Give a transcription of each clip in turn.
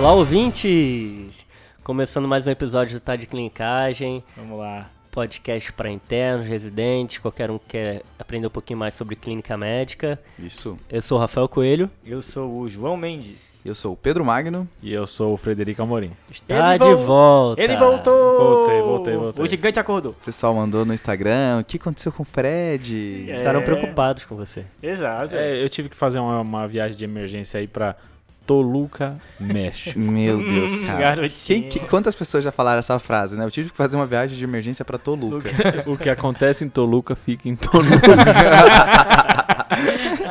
Olá, ouvintes! Começando mais um episódio do Tá de Clinicagem, Vamos lá. podcast para internos, residentes, qualquer um que quer aprender um pouquinho mais sobre clínica médica. Isso. Eu sou o Rafael Coelho. Eu sou o João Mendes. Eu sou o Pedro Magno. E eu sou o Frederico Amorim. Está Ele de vol- volta! Ele voltou! Voltei, voltei, voltei. O gigante acordou. O pessoal mandou no Instagram. O que aconteceu com o Fred? É. Ficaram preocupados com você. Exato. É, eu tive que fazer uma, uma viagem de emergência aí pra Toluca, México. Meu Deus, cara. Quem- que- quantas pessoas já falaram essa frase, né? Eu tive que fazer uma viagem de emergência pra Toluca. o que acontece em Toluca fica em Toluca.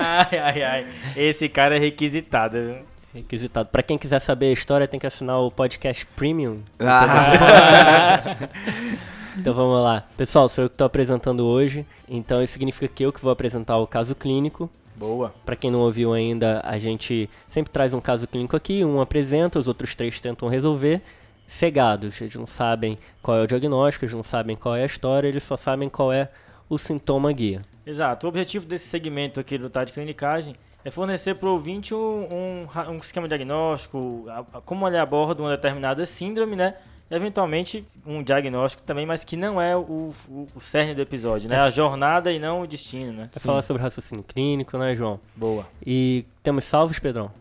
Ai, ai, ai. Esse cara é requisitado. viu? Requisitado. Para quem quiser saber a história, tem que assinar o podcast Premium. Ah, Então vamos lá. Pessoal, sou eu que estou apresentando hoje. Então isso significa que eu que vou apresentar o caso clínico. Boa. Para quem não ouviu ainda, a gente sempre traz um caso clínico aqui, um apresenta, os outros três tentam resolver. Cegados, eles não sabem qual é o diagnóstico, eles não sabem qual é a história, eles só sabem qual é o sintoma guia. Exato. O objetivo desse segmento aqui do de Clinicagem é fornecer para o ouvinte um, um, um esquema diagnóstico, a- a- como ele aborda uma determinada síndrome, né? Eventualmente um diagnóstico também, mas que não é o, o, o cerne do episódio, né? A jornada e não o destino, né? Vai falar sobre raciocínio clínico, né, João? Boa. E temos salvos, Pedrão?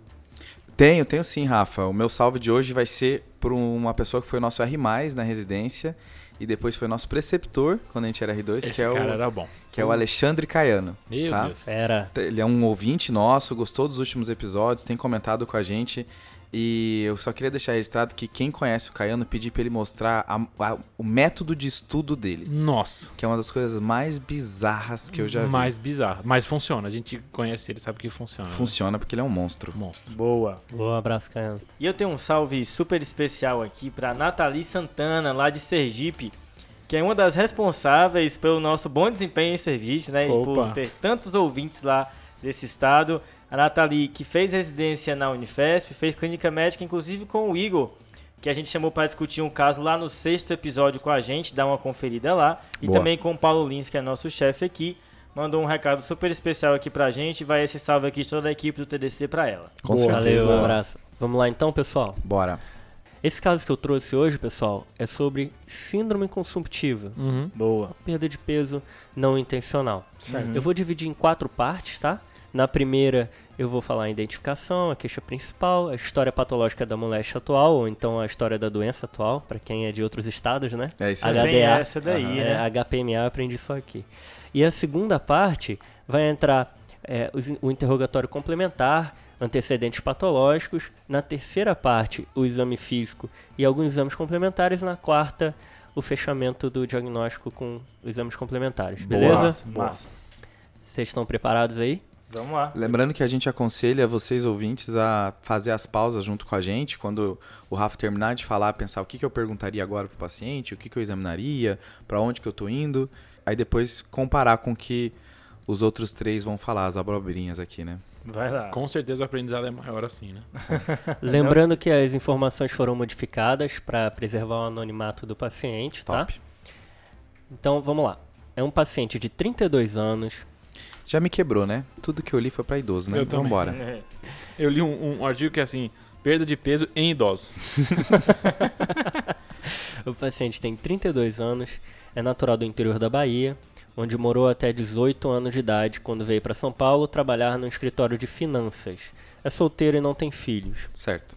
tenho, tenho sim, Rafa. O meu salve de hoje vai ser por uma pessoa que foi nosso R+, na residência. E depois foi nosso preceptor, quando a gente era R2, Esse que, é cara o, era bom. que é o Alexandre Caiano. Meu tá? Deus. Pera. Ele é um ouvinte nosso, gostou dos últimos episódios, tem comentado com a gente. E eu só queria deixar registrado que quem conhece o Caiano pedir pra ele mostrar a- a- o método de estudo dele, Nossa. que é uma das coisas mais bizarras que eu já vi. Mais bizarro. Mas funciona. A gente conhece ele, sabe que funciona. né? Funciona porque ele é um monstro. Monstro. Boa. Boa abraço, Caiano. E eu tenho um salve super especial aqui para Nathalie Santana, lá de Sergipe, que é uma das responsáveis pelo nosso bom desempenho em serviço, né? E Opa. por ter tantos ouvintes lá desse estado. A Nathalie, que fez residência na Unifesp, fez clínica médica, inclusive com o Igor, que a gente chamou para discutir um caso lá no sexto episódio com a gente, dá uma conferida lá. E Boa. também com o Paulo Lins, que é nosso chefe aqui. Mandou um recado super especial aqui pra gente. Vai esse salve aqui de toda a equipe do TDC pra ela. Com Boa. certeza. Valeu, um abraço. Vamos lá então, pessoal. Bora. Esse caso que eu trouxe hoje, pessoal, é sobre síndrome consumptiva. Uhum. Boa. Perda de peso não intencional. Certo. Eu vou dividir em quatro partes, tá? Na primeira, eu vou falar a identificação, a queixa principal, a história patológica da moléstia atual, ou então a história da doença atual, pra quem é de outros estados, né? É isso HDA. aí. Tem essa daí, Aham. né? É, HPMA eu aprendi só aqui. E a segunda parte vai entrar é, o interrogatório complementar, antecedentes patológicos. Na terceira parte, o exame físico e alguns exames complementares. Na quarta, o fechamento do diagnóstico com exames complementares. Beleza? Massa, massa. Vocês estão preparados aí? Vamos lá. Lembrando que a gente aconselha vocês ouvintes a fazer as pausas junto com a gente. Quando o Rafa terminar de falar, pensar o que, que eu perguntaria agora pro paciente, o que, que eu examinaria, pra onde que eu tô indo. Aí depois comparar com o que os outros três vão falar, as abobrinhas aqui, né? Vai lá. Com certeza o aprendizado é maior assim, né? Lembrando que as informações foram modificadas para preservar o anonimato do paciente, tá? Top. Então vamos lá. É um paciente de 32 anos, Já me quebrou, né? Tudo que eu li foi pra idoso, né? Eu também. Vambora. É. Eu li um, um artigo que é assim: perda de peso em idosos. O paciente tem 32 anos, é natural do interior da Bahia, onde morou até 18 anos de idade quando veio para São Paulo trabalhar no escritório de finanças. É solteiro e não tem filhos. Certo.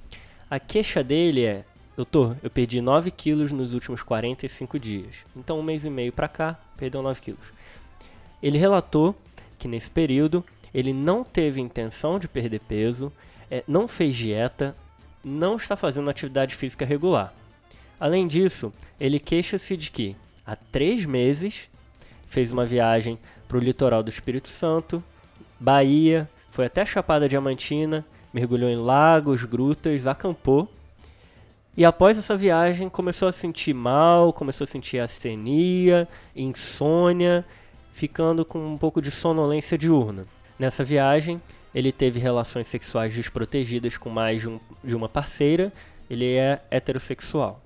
A queixa dele é: Doutor, eu perdi 9 quilos nos últimos 45 dias. Então, um mês e meio pra cá, perdeu 9 quilos. Ele relatou que nesse período ele não teve intenção de perder peso, eh, não fez dieta, não está fazendo atividade física regular. Além disso, ele queixa-se de que há três meses fez uma viagem para o litoral do Espírito Santo, Bahia, foi até Chapada Diamantina, mergulhou em lagos, grutas, acampou. E após essa viagem começou a sentir mal, começou a sentir astenia, insônia, ficando com um pouco de sonolência diurna. Nessa viagem, ele teve relações sexuais desprotegidas com mais de, um- de uma parceira, ele é heterossexual.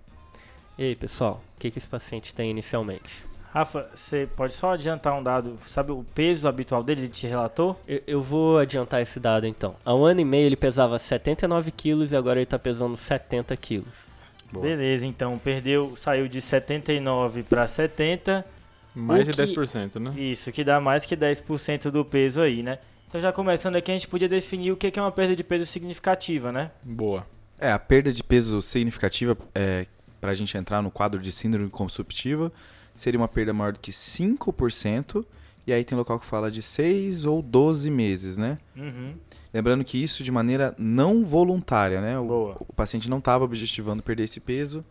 E aí, pessoal, o que, que esse paciente tem inicialmente? Rafa, você pode só adiantar um dado? Sabe o peso habitual dele? Ele te relatou? Eu, eu vou adiantar esse dado então. Há um ano e meio ele pesava 79 quilos e agora ele tá pesando 70 quilos. Boa. Beleza, então perdeu, saiu de 79 para 70. Mais O de que- 10%, né? Isso, que dá mais que 10% do peso aí, né? Então já começando aqui, a gente podia definir o que é uma perda de peso significativa, né? Boa. É, a perda de peso significativa, é, para a gente entrar no quadro de síndrome consumptiva, seria uma perda maior do que 5%, e aí tem local que fala de 6 ou 12 meses, né? Uhum. Lembrando que isso de maneira não voluntária, né? O, Boa. o paciente não estava objetivando perder esse peso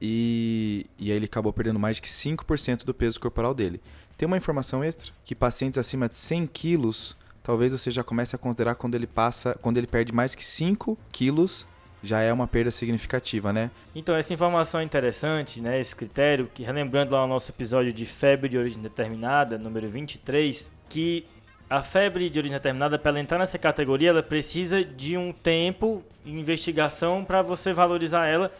e, e aí ele acabou perdendo mais de que 5% do peso corporal dele. Tem uma informação extra, que pacientes acima de 100 quilos, talvez você já comece a considerar quando ele passa, quando ele perde mais que 5 quilos, já é uma perda significativa, né? Então, essa informação é interessante, né? Esse critério, que relembrando lá o nosso episódio de febre de origem determinada, número 23, que a febre de origem determinada, para ela entrar nessa categoria, ela precisa de um tempo investigação para você valorizar ela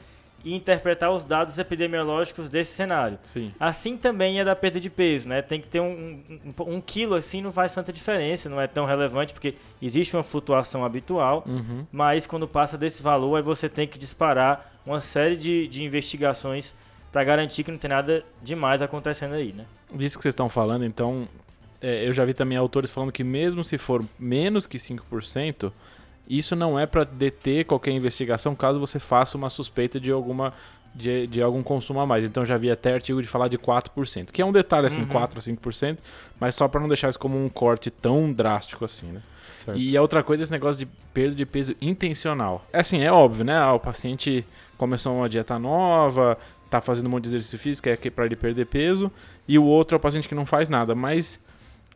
e interpretar os dados epidemiológicos desse cenário. Sim. Assim também é da perda de peso, né? Tem que ter um, um, um quilo assim, não faz tanta diferença, não é tão relevante, porque existe uma flutuação habitual, Uhum. mas quando passa desse valor, aí você tem que disparar uma série de, de investigações para garantir que não tem nada demais acontecendo aí, né? Disso que vocês estão falando, então, é, eu já vi também autores falando que mesmo se for menos que 5%, isso não é para deter qualquer investigação caso você faça uma suspeita de alguma de, de algum consumo a mais. Então já vi até artigo de falar de 4%, que é um detalhe assim, Uhum. 4 a 5%, mas só para não deixar isso como um corte tão drástico assim, né? Certo. E a outra coisa é esse negócio de perda de peso intencional. É assim, é óbvio, né? Ah, o paciente começou uma dieta nova, tá fazendo um monte de exercício físico, é para ele perder peso, e o outro é o paciente que não faz nada, mas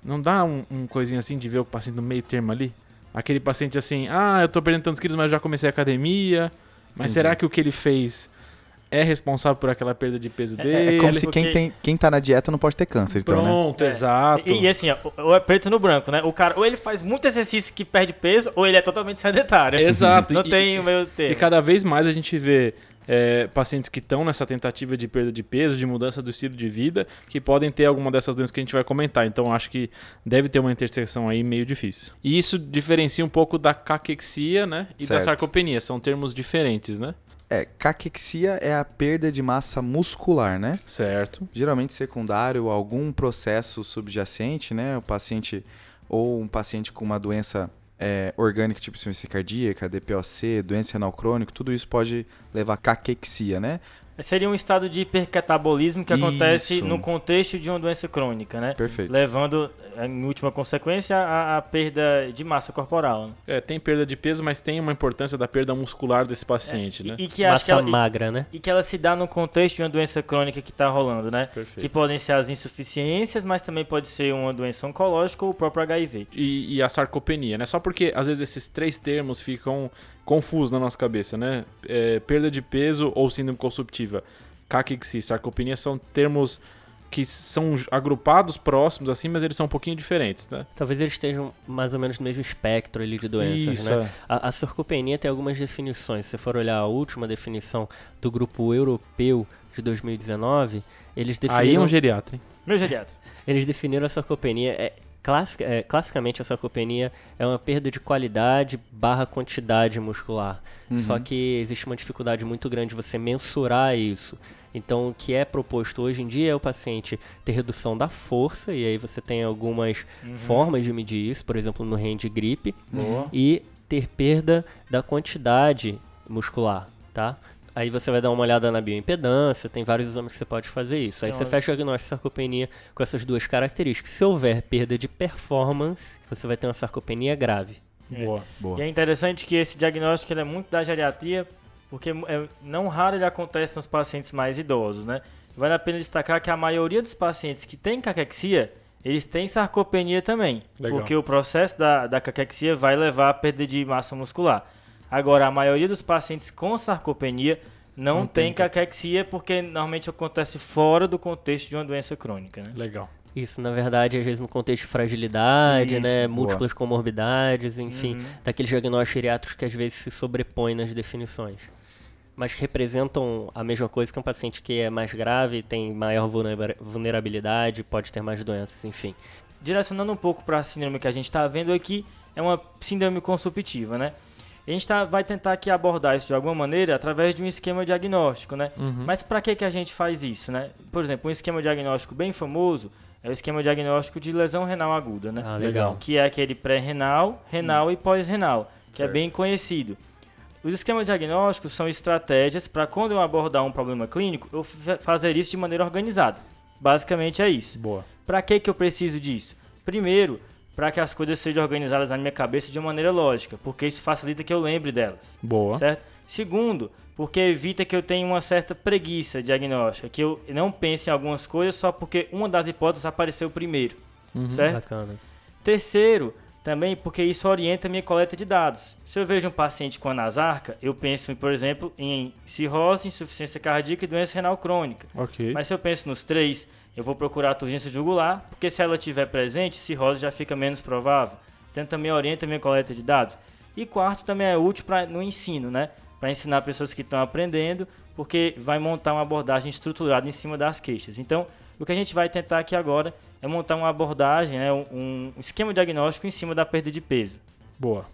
não dá um, um coisinha assim de ver o paciente no meio termo ali? Aquele paciente assim, ah, eu tô perdendo tantos quilos, mas já comecei a academia, mas Entendi. será que o que ele fez é responsável por aquela perda de peso É- dele? É como se quem, porque- tem, quem tá na dieta não pode ter câncer, então, né? Pronto, É. exato. E, e assim, ou é preto no branco, né? O cara, ou ele faz muito exercício que perde peso, ou ele é totalmente sedentário. Exato. Não E- tem o meio termo. E cada vez mais a gente vê é, pacientes que estão nessa tentativa de perda de peso, de mudança do estilo de vida, que podem ter alguma dessas doenças que a gente vai comentar. Então acho que deve ter uma interseção aí meio difícil. E isso diferencia um pouco da caquexia, né? E da Certo. sarcopenia. São termos diferentes, né? É, caquexia é a perda de massa muscular, né? Certo. geralmente secundário a algum processo subjacente, né? O paciente ou um paciente com uma doença é, orgânica, tipo insuficiência cardíaca, DPOC, doença renal crônica, tudo isso pode levar a caquexia, né? Seria um estado de hipercatabolismo que acontece Isso. no contexto de uma doença crônica, né? Perfeito. Levando, em última consequência, a, a perda de massa corporal. né? É, tem perda de peso, mas tem uma importância da perda muscular desse paciente, E, né? e que acho que Massa ela, magra, né? e que ela se dá no contexto de uma doença crônica que está rolando, né? Que Perfeito. podem ser as insuficiências, mas também pode ser uma doença oncológica ou o próprio HIV. e, e a sarcopenia, né? Só porque às vezes esses três termos ficam confusos na nossa cabeça, né? É, perda de peso ou síndrome consumptiva, caquexia, sarcopenia são termos que são agrupados próximos assim, mas eles são um pouquinho diferentes, né? Talvez eles estejam mais ou menos no mesmo espectro ali de doenças, Isso, né? é. A, a sarcopenia tem algumas definições. Se você for olhar a última definição do grupo europeu de 2019, eles definiram, Aí é um geriatra, hein? Meu geriatra. eles definiram a sarcopenia. É, classica- é, classicamente, a sarcopenia é uma perda de qualidade barra quantidade muscular. Só que existe uma dificuldade muito grande de você mensurar isso. Então, o que é proposto hoje em dia é o paciente ter redução da força, e aí você tem algumas formas de medir isso, por exemplo, no hand grip, Boa. e ter perda da quantidade muscular, tá? Aí você vai dar uma olhada na bioimpedância, tem vários exames que você pode fazer isso. Aí você fecha o diagnóstico de sarcopenia com essas duas características. Se houver perda de performance, você vai ter uma sarcopenia grave. Boa. Boa. E é interessante que esse diagnóstico ele é muito da geriatria, porque é, não raro ele acontece nos pacientes mais idosos, né? Vale a pena destacar que a maioria dos pacientes que têm caquexia, eles têm sarcopenia também, Legal. porque o processo da, da caquexia vai levar à perda de massa muscular. Agora, a maioria dos pacientes com sarcopenia não, Não tem tem caquexia porque normalmente acontece fora do contexto de uma doença crônica, né? Legal. Isso, na verdade, às vezes no contexto de fragilidade, Isso, né? boa. Múltiplas comorbidades, enfim, Uhum. daqueles diagnósticos geriátricos que às vezes se sobrepõem nas definições. mas representam a mesma coisa que um paciente que é mais grave, tem maior vulnera- vulnerabilidade, pode ter mais doenças, enfim. direcionando um pouco para a síndrome que a gente está vendo aqui, é uma síndrome consumptiva, né? A gente tá, vai tentar aqui abordar isso de alguma maneira através de um esquema diagnóstico, né? Uhum. Mas para que, que a gente faz isso, né? Por exemplo, um esquema diagnóstico bem famoso é o esquema diagnóstico de lesão renal aguda, né? Ah, legal. Que é aquele pré-renal, renal e pós-renal, que Certo. é bem conhecido. Os esquemas diagnósticos são estratégias para quando eu abordar um problema clínico, eu fa- fazer isso de maneira organizada. Basicamente é isso. Boa. Para que que eu preciso disso? Primeiro, para que as coisas sejam organizadas na minha cabeça de uma maneira lógica, porque isso facilita que eu lembre delas, Boa. certo? Segundo, porque evita que eu tenha uma certa preguiça diagnóstica, que eu não pense em algumas coisas só porque uma das hipóteses apareceu primeiro, Uhum. certo? Bacana. Terceiro, também porque isso orienta a minha coleta de dados. Se eu vejo um paciente com anasarca, eu penso, por exemplo, em cirrose, insuficiência cardíaca e doença renal crônica. Ok. Mas se eu penso nos três, eu vou procurar a turgência jugular, porque se ela estiver presente, cirrose já fica menos provável. Então também orienta a minha coleta de dados. E quarto, também é útil no ensino, né? Para ensinar pessoas que estão aprendendo, porque vai montar uma abordagem estruturada em cima das queixas. Então, o que a gente vai tentar aqui agora é montar uma abordagem, né? um, um esquema diagnóstico em cima da perda de peso. Boa.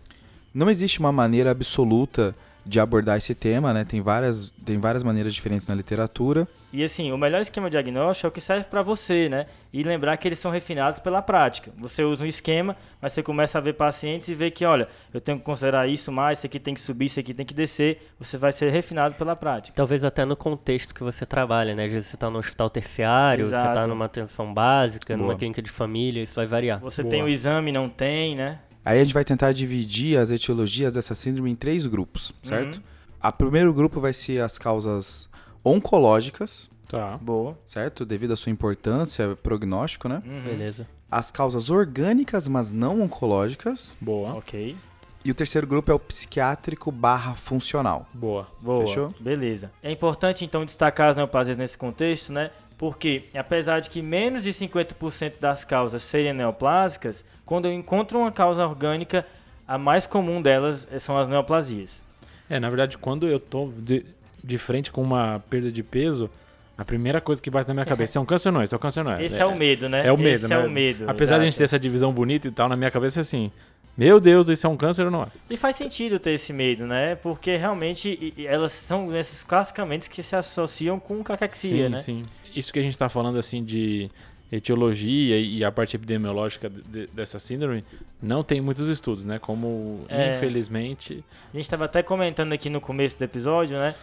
Não existe uma maneira absoluta de abordar esse tema, né? Tem várias, tem várias maneiras diferentes na literatura. E assim, o melhor esquema diagnóstico é o que serve para você, né? E lembrar que eles são refinados pela prática. Você usa um esquema, mas você começa a ver pacientes e vê que, olha, eu tenho que considerar isso mais, isso aqui tem que subir, isso aqui tem que descer. Você vai ser refinado pela prática. Talvez até no contexto que você trabalha, né? Às vezes você está no hospital terciário, você está Exato. numa atenção básica, Boa. numa clínica de família, isso vai variar. Você Boa. tem o exame, não tem, né? Aí a gente vai tentar dividir as etiologias dessa síndrome em três grupos, certo? Uhum. A primeiro grupo vai ser as causas oncológicas, Tá. Boa. certo? Devido à sua importância, prognóstico, né? Uhum. Beleza. As causas orgânicas, mas não oncológicas. Boa. Ok. E o terceiro grupo é o psiquiátrico barra funcional. Boa. Boa. Fechou? Beleza. É importante então destacar as neoplasias nesse contexto, né? Porque apesar de que menos de 50% das causas serem neoplásicas, quando eu encontro uma causa orgânica, a mais comum delas são as neoplasias. É, na verdade, quando eu tô de, de frente com uma perda de peso, a primeira coisa que bate na minha cabeça é um câncer não? Esse é um câncer ou não é? Esse é, o medo, né? É o medo, Esse né? é o medo. Apesar de a gente ter essa divisão bonita e tal, na minha cabeça é assim, meu Deus, isso é um câncer ou não é? E faz sentido ter esse medo, né? Porque realmente elas são doenças classicamente que se associam com caquexia, sim, né? sim. Isso que a gente tá falando, assim, de etiologia e a parte epidemiológica de- de- dessa síndrome, não tem muitos estudos, né? Como, É. infelizmente... A gente estava até comentando aqui no começo do episódio, né?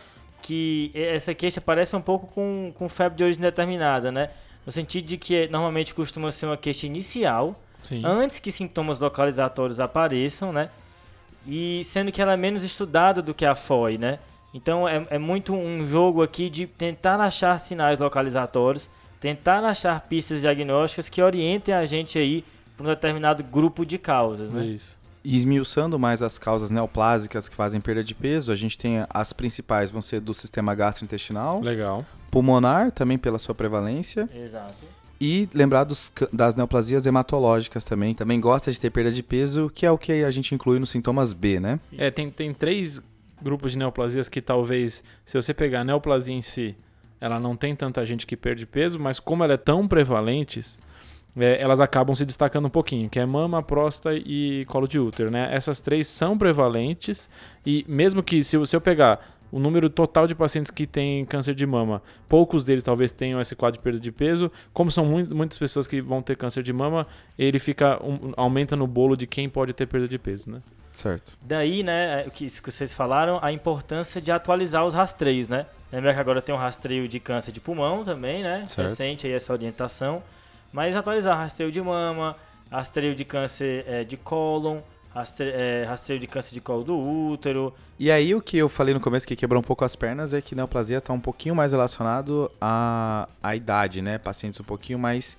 Que essa queixa parece um pouco com, com febre de origem determinada, né? No sentido de que normalmente costuma ser uma queixa inicial, Sim. antes que sintomas localizatórios apareçam, né? E sendo que ela é menos estudada do que a FOI, né? Então é, é muito um jogo aqui de tentar achar sinais localizatórios, tentar achar pistas diagnósticas que orientem a gente aí para um determinado grupo de causas, né? Isso. E esmiuçando mais as causas neoplásicas que fazem perda de peso, a gente tem as principais vão ser do sistema gastrointestinal, Legal. pulmonar, também pela sua prevalência, Exato. E lembrar dos das neoplasias hematológicas também. Também gosta de ter perda de peso, que é o que a gente inclui nos sintomas B, né? É, tem, tem três grupos de neoplasias que talvez, se você pegar a neoplasia em si, ela não tem tanta gente que perde peso, mas como ela é tão prevalente, é, elas acabam se destacando um pouquinho, que é mama, próstata e colo de útero, né? Essas três são prevalentes e mesmo que se, se eu pegar o número total de pacientes que têm câncer de mama, poucos deles talvez tenham esse quadro de perda de peso, como são mui- muitas pessoas que vão ter câncer de mama, ele fica um- aumenta no bolo de quem pode ter perda de peso, né? Certo. Daí, né, o que, vocês falaram, a importância de atualizar os rastreios, né? Lembra que agora tem um rastreio de câncer de pulmão também, né? Certo. Recente aí essa orientação. Mas atualizar rastreio de mama, rastreio de câncer eh, de cólon, rastre- eh, rastreio de câncer de colo do útero. E aí o que eu falei no começo que quebrou um pouco as pernas é que neoplasia está um pouquinho mais relacionado à, à idade, né? Pacientes um pouquinho mais,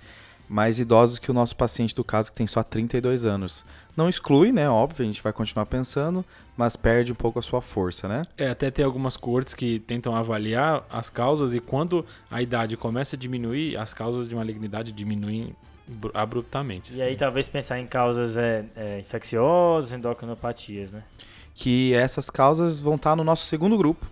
mais idosos que o nosso paciente do caso que tem só 32 anos. Não exclui, né? Óbvio, a gente vai continuar pensando, mas perde um pouco a sua força, né? É, até tem algumas cortes que tentam avaliar as causas e quando a idade começa a diminuir, as causas de malignidade diminuem abruptamente. E aí assim. talvez pensar em causas eh, eh, infecciosas, endocrinopatias, né? Que essas causas vão estar no nosso segundo grupo,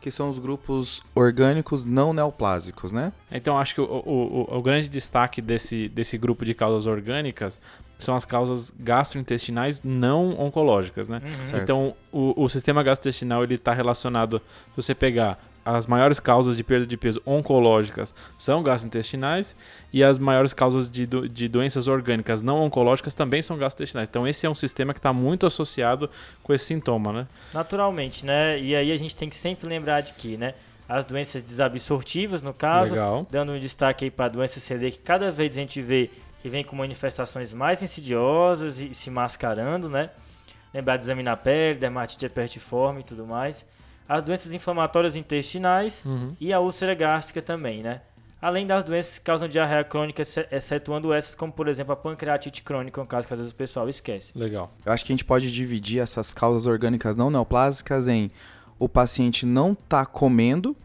que são os grupos orgânicos não neoplásicos, né? Então acho que o, o, o, o grande destaque desse, desse grupo de causas orgânicas são as causas gastrointestinais não oncológicas, né? Certo. Então o, o sistema gastrointestinal ele está relacionado, se você pegar as maiores causas de perda de peso oncológicas são gastrointestinais e as maiores causas de, do- de doenças orgânicas não oncológicas também são gastrointestinais. Então esse é um sistema que está muito associado com esse sintoma, né? Naturalmente, né? E aí a gente tem que sempre lembrar de que, né? As doenças desabsortivas, no caso, Legal. dando um destaque aí para a doença celíaca, que cada vez a gente vê que vem com manifestações mais insidiosas e se mascarando, né? Lembrar de examinar a pele, dermatite herpetiforme e tudo mais. As doenças inflamatórias intestinais Uhum. e a úlcera gástrica também, né? Além das doenças que causam diarreia crônica, exce- excetuando essas, como por exemplo a pancreatite crônica, um caso que às vezes o pessoal esquece. Legal. Eu acho que a gente pode dividir essas causas orgânicas não neoplásicas em o paciente não tá comendo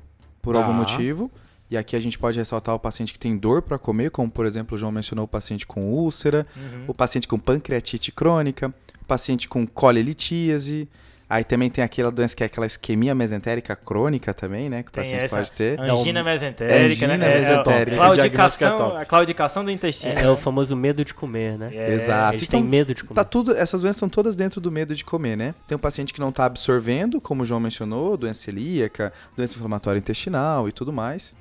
por Tá. algum motivo. E aqui a gente pode ressaltar o paciente que tem dor para comer, como por exemplo o João mencionou o paciente com úlcera, Uhum. o paciente com pancreatite crônica, o paciente com colelitíase. Aí também tem aquela doença que é aquela isquemia mesentérica crônica também, né? Que o Tem paciente essa. pode ter. Angina mesentérica, Angina né? É, mesentérica. a Esse diagnóstico é claudicação, a claudicação do intestino. É, é o famoso medo de comer, né? É, Exato. Eles Então, têm medo de comer. Tá tudo, essas doenças são todas dentro do medo de comer, né? Tem um paciente que não tá absorvendo, como o João mencionou, doença celíaca, doença inflamatória intestinal e tudo mais.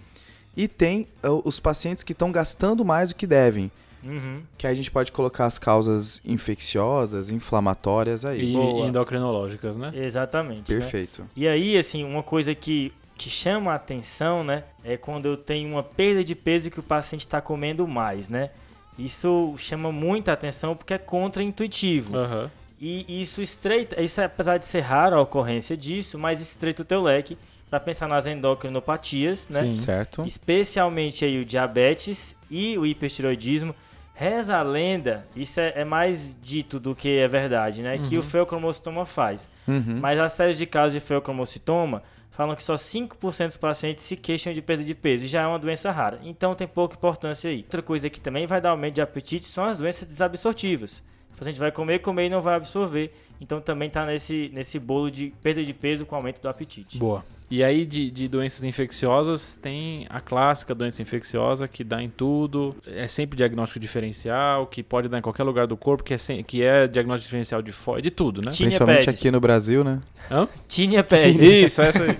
E tem uh, os pacientes que estão gastando mais do que devem, Uhum. que aí a gente pode colocar as causas infecciosas, inflamatórias aí. E Boa. endocrinológicas, né? Exatamente. né? Perfeito. E aí, assim, uma coisa que, que chama a atenção, né? É quando eu tenho uma perda de peso e que o paciente está comendo mais, né? Isso chama muita atenção porque é contra-intuitivo. Aham. E isso estreita, isso é, apesar de ser raro a ocorrência disso, mas estreita o teu leque para pensar nas endocrinopatias, né? Sim. Certo? especialmente aí o diabetes e o hipertiroidismo. Reza a lenda, isso é, é mais dito do que é verdade, né? Que o feocromocitoma faz. Uhum. Mas as séries de casos de feocromocitoma falam que só 5% dos pacientes se queixam de perda de peso e já é uma doença rara. Então tem pouca importância aí. Outra coisa que também vai dar aumento de apetite são as doenças desabsortivas. O paciente vai comer, comer e não vai absorver. Então também está nesse, nesse bolo de perda de peso com aumento do apetite. Boa. E aí de, de doenças infecciosas tem a clássica doença infecciosa que dá em tudo, é sempre diagnóstico diferencial, que pode dar em qualquer lugar do corpo, que é, sem- que é diagnóstico diferencial de fora, de tudo, né? Tinea Principalmente aqui no Brasil, né? Hã? Tinea pede. Isso, essa aí.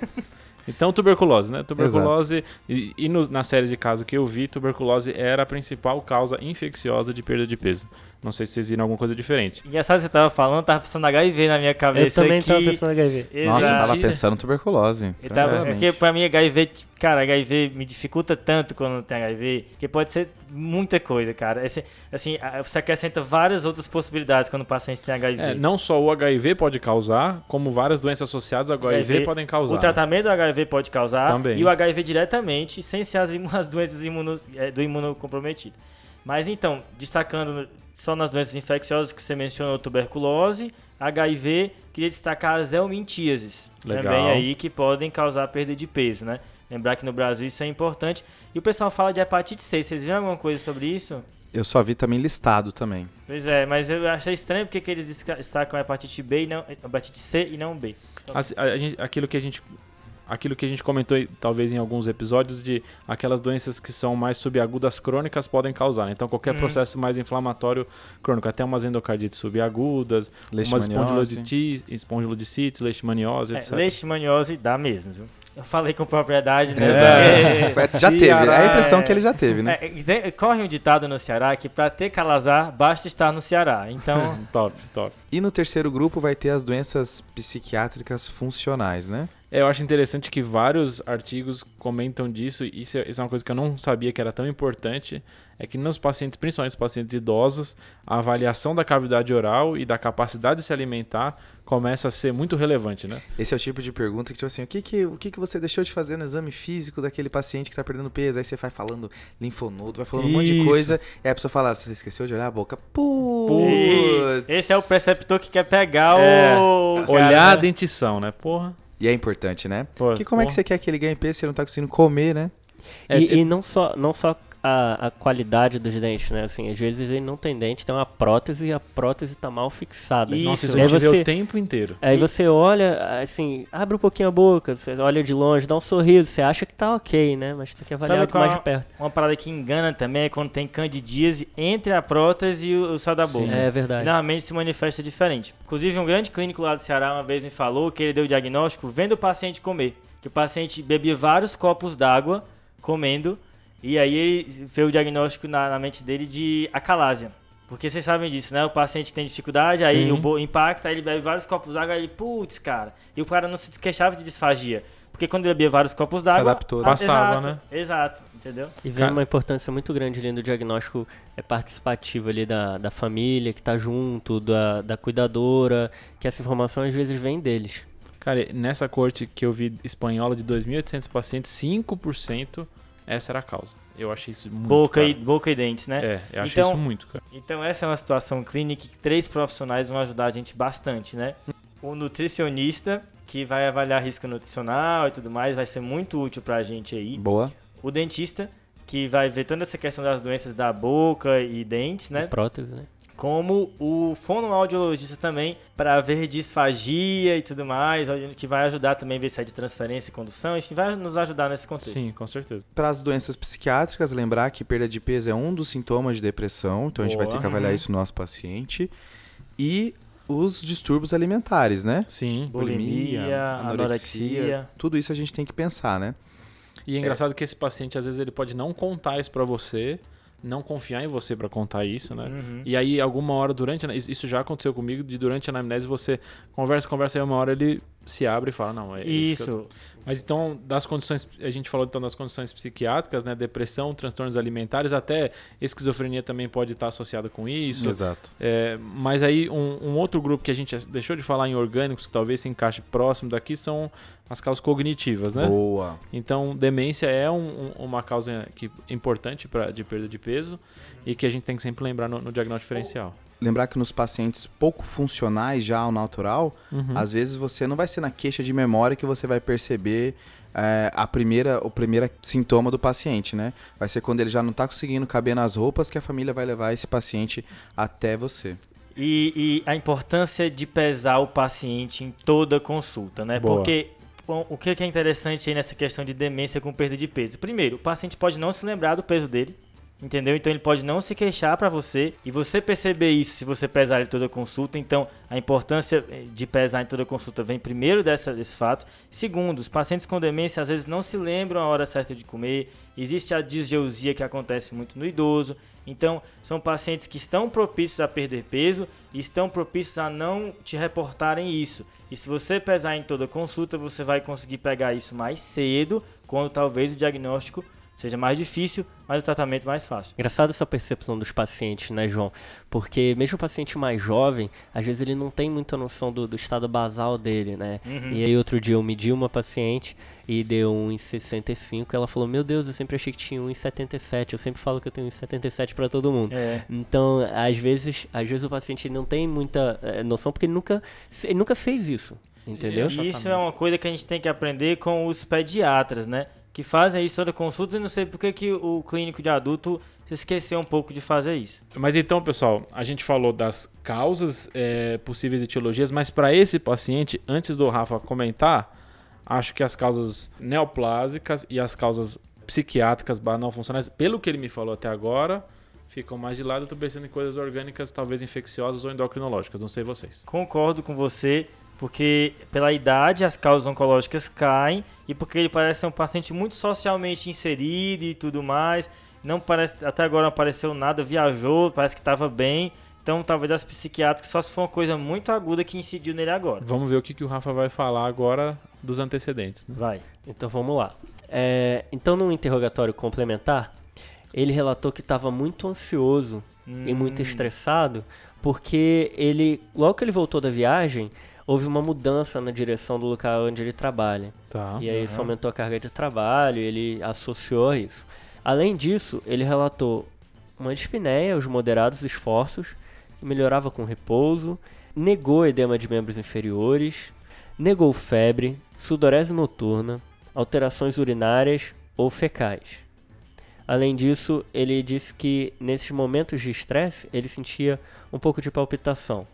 Então, tuberculose, né? Tuberculose, e, e no- na série de casos que eu vi, tuberculose era a principal causa infecciosa de perda de peso. Não sei se vocês viram alguma coisa diferente. Engraçado que você tava falando, tava pensando HIV na minha Eu cabeça também aqui. tava pensando HIV. Nossa, eu Exato. tava pensando em tuberculose. Eu tava, é porque pra mim HIV, tipo, cara, HIV me dificulta tanto quando tem HIV, que pode ser muita coisa, cara. Esse, assim, a- você acrescenta várias outras possibilidades quando o paciente tem HIV. É, não só o HIV pode causar, como várias doenças associadas ao HIV, HIV, podem causar. O tratamento do HIV pode causar Também. e o HIV diretamente, sem ser as, as doenças imuno, é, do imunocomprometido. Mas então, destacando só nas doenças infecciosas que você mencionou, tuberculose, HIV, queria destacar as helmintíases. Legal. Também aí que podem causar perda de peso, né? Lembrar que no Brasil isso é importante. E o pessoal fala de hepatite C. Vocês viram alguma coisa sobre isso? Eu só vi também listado também. Pois é, mas eu achei estranho porque que eles destacam hepatite B e não hepatite C e não B. Assim, a- a gente- aquilo que a gente aquilo que a gente comentou talvez em alguns episódios de aquelas doenças que são mais subagudas crônicas podem causar. né? Então qualquer Hum. processo mais inflamatório crônico, até umas endocardites subagudas, umas Leishmaniose. espondiloditi- espondilodicites, leishmaniose, É, etc. leishmaniose dá mesmo, viu? Eu falei com propriedade, né? É. Já teve, é a impressão É. que ele já teve, né? É, e tem- corre um ditado no Ceará que pra ter calazar, basta estar no Ceará. Então, top, top. E no terceiro grupo vai ter as doenças psiquiátricas funcionais, né? É, Eu acho interessante que vários artigos comentam disso, e isso é, isso é uma coisa que eu não sabia que era tão importante, é que nos pacientes, principalmente os pacientes idosos, a avaliação da cavidade oral e da capacidade de se alimentar começa a ser muito relevante, né? Esse é o tipo de pergunta que, tipo assim, o que que, o que que você deixou de fazer no exame físico daquele paciente que tá perdendo peso? Aí você vai falando linfonodo, vai falando um monte de Isso. coisa, e aí a pessoa fala, você esqueceu de olhar a boca? Putz! esse é o preceptor que quer pegar É, o. Olhar a cara, né? dentição, né? Porra. E é importante, né? Pô, Porque como é que porra. você quer que ele ganhe peso se ele não tá conseguindo comer, né? É, e, é- e não só, não só a, a qualidade dos dentes, né? Assim, às vezes ele não tem dente, tem uma prótese e a prótese tá mal fixada. Isso. Nossa, isso E aí vê você- o tempo inteiro. Aí você olha, assim, abre um pouquinho a boca, você olha de longe, dá um sorriso, você acha que tá ok, né? Mas tem que avaliar Sabe mais de perto. Uma parada que engana também é quando tem candidíase entre a prótese e o, o céu da Sim. boca. É verdade. Normalmente se manifesta diferente. Inclusive, um grande clínico lá do Ceará uma vez me falou que ele deu o diagnóstico vendo o paciente comer. Que o paciente bebia vários copos d'água comendo, e aí ele fez o diagnóstico na, na mente dele de acalásia. Porque vocês sabem disso, né? O paciente tem dificuldade, aí Sim. o impacta, aí ele bebe vários copos d'água, aí ele, putz, cara. E o cara não se queixava de disfagia. Porque quando ele bebia vários copos d'água. adaptou, né? ah, Passava, exato, né? Exato, entendeu? E vem Cara- uma importância muito grande ali no diagnóstico é participativo ali da, da família que tá junto, da, da cuidadora, que essa informação às vezes vem deles. Cara, nessa corte que eu vi espanhola de 2.800 pacientes, 5% essa era a causa. Eu achei isso muito Boca cara. e, boca e dentes, né? É, eu achei Então- isso muito, cara. Então essa é uma situação clínica que três profissionais vão ajudar a gente bastante, né? O nutricionista, que vai avaliar risco nutricional e tudo mais, vai ser muito útil pra gente aí. Boa. O dentista, que vai ver toda essa questão das doenças da boca e dentes, né? Prótese, né? Como o fonoaudiologista também, para ver disfagia e tudo mais, que vai ajudar também a ver se é de transferência e condução, enfim, vai nos ajudar nesse contexto. Sim, com certeza. Para as doenças psiquiátricas, lembrar que perda de peso é um dos sintomas de depressão, então a gente vai ter Boa. que avaliar Uhum. isso no nosso paciente. E os distúrbios alimentares, né? Sim. Bulimia, anorexia. Tudo isso a gente tem que pensar, né? E é engraçado que esse paciente, às vezes, ele pode não contar isso pra você, não confiar em você pra contar isso, né? Uhum. E aí, alguma hora durante. Isso já aconteceu comigo, de durante a anamnese você conversa, conversa, aí uma hora ele se abre e fala, não, é isso. que eu tô- Isso. Mas então, das condições, a gente falou então das condições psiquiátricas, né? Depressão, transtornos alimentares, até esquizofrenia também pode estar associada com isso. Exato. É, mas aí um, um outro grupo que a gente deixou de falar em orgânicos, que talvez se encaixe próximo daqui, são as causas cognitivas, né? Boa. Então, demência é um- um- uma causa que, importante pra, de perda de peso e que a gente tem que sempre lembrar no, no diagnóstico diferencial. Lembrar que nos pacientes pouco funcionais já ao natural, Uhum. às vezes você não vai ser na queixa de memória que você vai perceber é, a primeira, o primeiro sintoma do paciente, né? Vai ser quando ele já não tá conseguindo caber nas roupas que a família vai levar esse paciente até você. E, e a importância de pesar o paciente em toda consulta, né? Boa. Porque bom, o que que é interessante aí nessa questão de demência com perda de peso? Primeiro, o paciente pode não se lembrar do peso dele. Entendeu? Então ele pode não se queixar pra você e você perceber isso se você pesar ele toda consulta. Então a importância eh, de pesar em toda consulta vem primeiro dessa, desse fato. Segundo, os pacientes com demência às vezes não se lembram a hora certa de comer. Existe a disgeusia que acontece muito no idoso. Então são pacientes que estão propícios a perder peso e estão propícios a não te reportarem isso. E se você pesar em toda consulta, você vai conseguir pegar isso mais cedo, quando talvez o diagnóstico seja mais difícil, mas o tratamento mais fácil. Engraçado essa percepção dos pacientes, né, João? Porque mesmo o paciente mais jovem, às vezes ele não tem muita noção do, do estado basal dele, né? Uhum. E aí outro dia eu medi uma paciente e deu 1,65. Ela falou, meu Deus, eu sempre achei que tinha 1,77. Eu sempre falo que eu tenho 1,77 pra todo mundo. É, Então, às vezes, às vezes o paciente não tem muita eh, noção porque ele nunca, ele nunca fez isso. Entendeu? E isso é uma coisa que a gente tem que aprender com os pediatras, né? Que fazem isso toda consulta e não sei por que que o clínico de adulto se esqueceu um pouco de fazer isso. Mas então, pessoal, a gente falou das causas, é, possíveis etiologias, mas para esse paciente, antes do Rafa comentar, acho que as causas neoplásicas e as causas psiquiátricas não funcionais, pelo que ele me falou até agora, ficam mais de lado. Eu tô pensando em coisas orgânicas, talvez infecciosas ou endocrinológicas, não sei vocês. Concordo com você, porque pela idade as causas oncológicas caem e porque ele parece ser um paciente muito socialmente inserido e tudo mais. Não parece, até agora não apareceu nada, viajou, parece que estava bem. Então talvez as psiquiátricas só se for uma coisa muito aguda que incidiu nele agora. Vamos ver o que, que o Rafa vai falar agora dos antecedentes. Né? Vai. Então vamos lá. É, então, no interrogatório complementar, ele relatou que estava muito ansioso e muito Hum, estressado porque ele, logo que ele voltou da viagem, houve uma mudança na direção do local onde ele trabalha. Tá. E aí isso Aham. aumentou a carga de trabalho, ele associou a isso. Além disso, ele relatou uma dispneia aos moderados esforços, que melhorava com repouso, negou edema de membros inferiores, negou febre, sudorese noturna, alterações urinárias ou fecais. Além disso, ele disse que nesses momentos de estresse ele sentia um pouco de palpitação,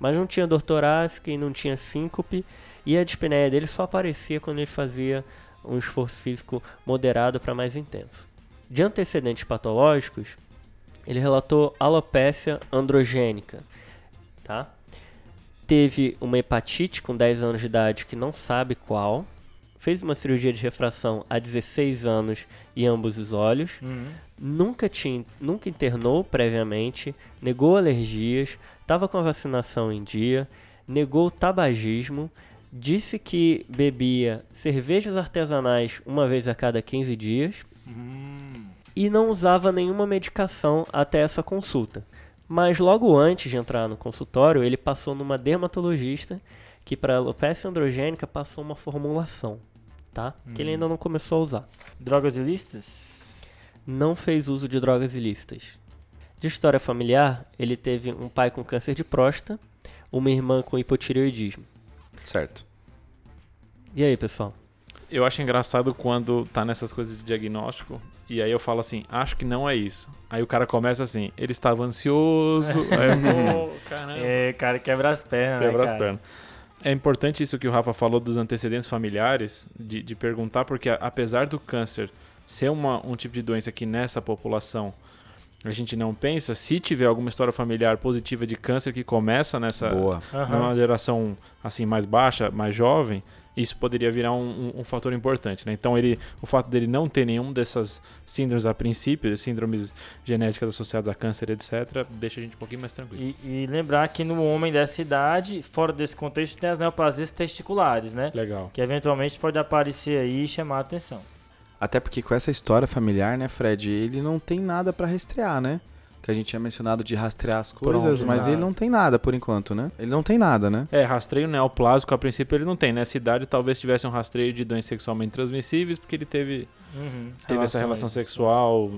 mas não tinha dor torácica e não tinha síncope, e a dispneia dele só aparecia quando ele fazia um esforço físico moderado para mais intenso. De antecedentes patológicos, ele relatou alopécia androgênica, tá? Teve uma hepatite com 10 anos de idade que não sabe qual, fez uma cirurgia de refração há 16 anos em ambos os olhos, Uhum. nunca, tinha, nunca internou previamente, negou alergias, estava com a vacinação em dia, negou tabagismo, disse que bebia cervejas artesanais uma vez a cada 15 dias Hum. e não usava nenhuma medicação até essa consulta. Mas logo antes de entrar no consultório, ele passou numa dermatologista que para alopecia androgênica passou uma formulação, tá? Que ele ainda não começou a usar. Drogas ilícitas? Não fez uso de drogas ilícitas. De história familiar, ele teve um pai com câncer de próstata, uma irmã com hipotireoidismo. Certo. E aí, pessoal? Eu acho engraçado quando tá nessas coisas de diagnóstico e aí eu falo assim, acho que não é isso. Aí o cara começa assim, ele estava ansioso, aí eu, pô, caramba. É, cara, quebra as pernas, Quebra né, as cara? pernas. É importante isso que o Rafa falou dos antecedentes familiares, de, de perguntar, porque apesar do câncer ser uma, um tipo de doença que nessa população a gente não pensa, se tiver alguma história familiar positiva de câncer que começa nessa Boa. Numa geração assim mais baixa, mais jovem, isso poderia virar um, um- um fator importante. Né? Então ele, o fato dele não ter nenhum dessas síndromes a princípio, síndromes genéticas associadas a câncer, etc., deixa a gente um pouquinho mais tranquilo. E, e lembrar que no homem dessa idade, fora desse contexto, tem as neoplasias testiculares, né? Legal. Que eventualmente pode aparecer aí e chamar a atenção. Até porque com essa história familiar, né, Fred, ele não tem nada pra rastrear, né? Que a gente tinha mencionado de rastrear as coisas, mas né? ele não tem nada por enquanto, né? Ele não tem nada, né? É, rastreio neoplásico a princípio ele não tem. Nessa idade talvez tivesse um rastreio de doenças sexualmente transmissíveis, porque ele teve, Uhum. teve essa relação sexual.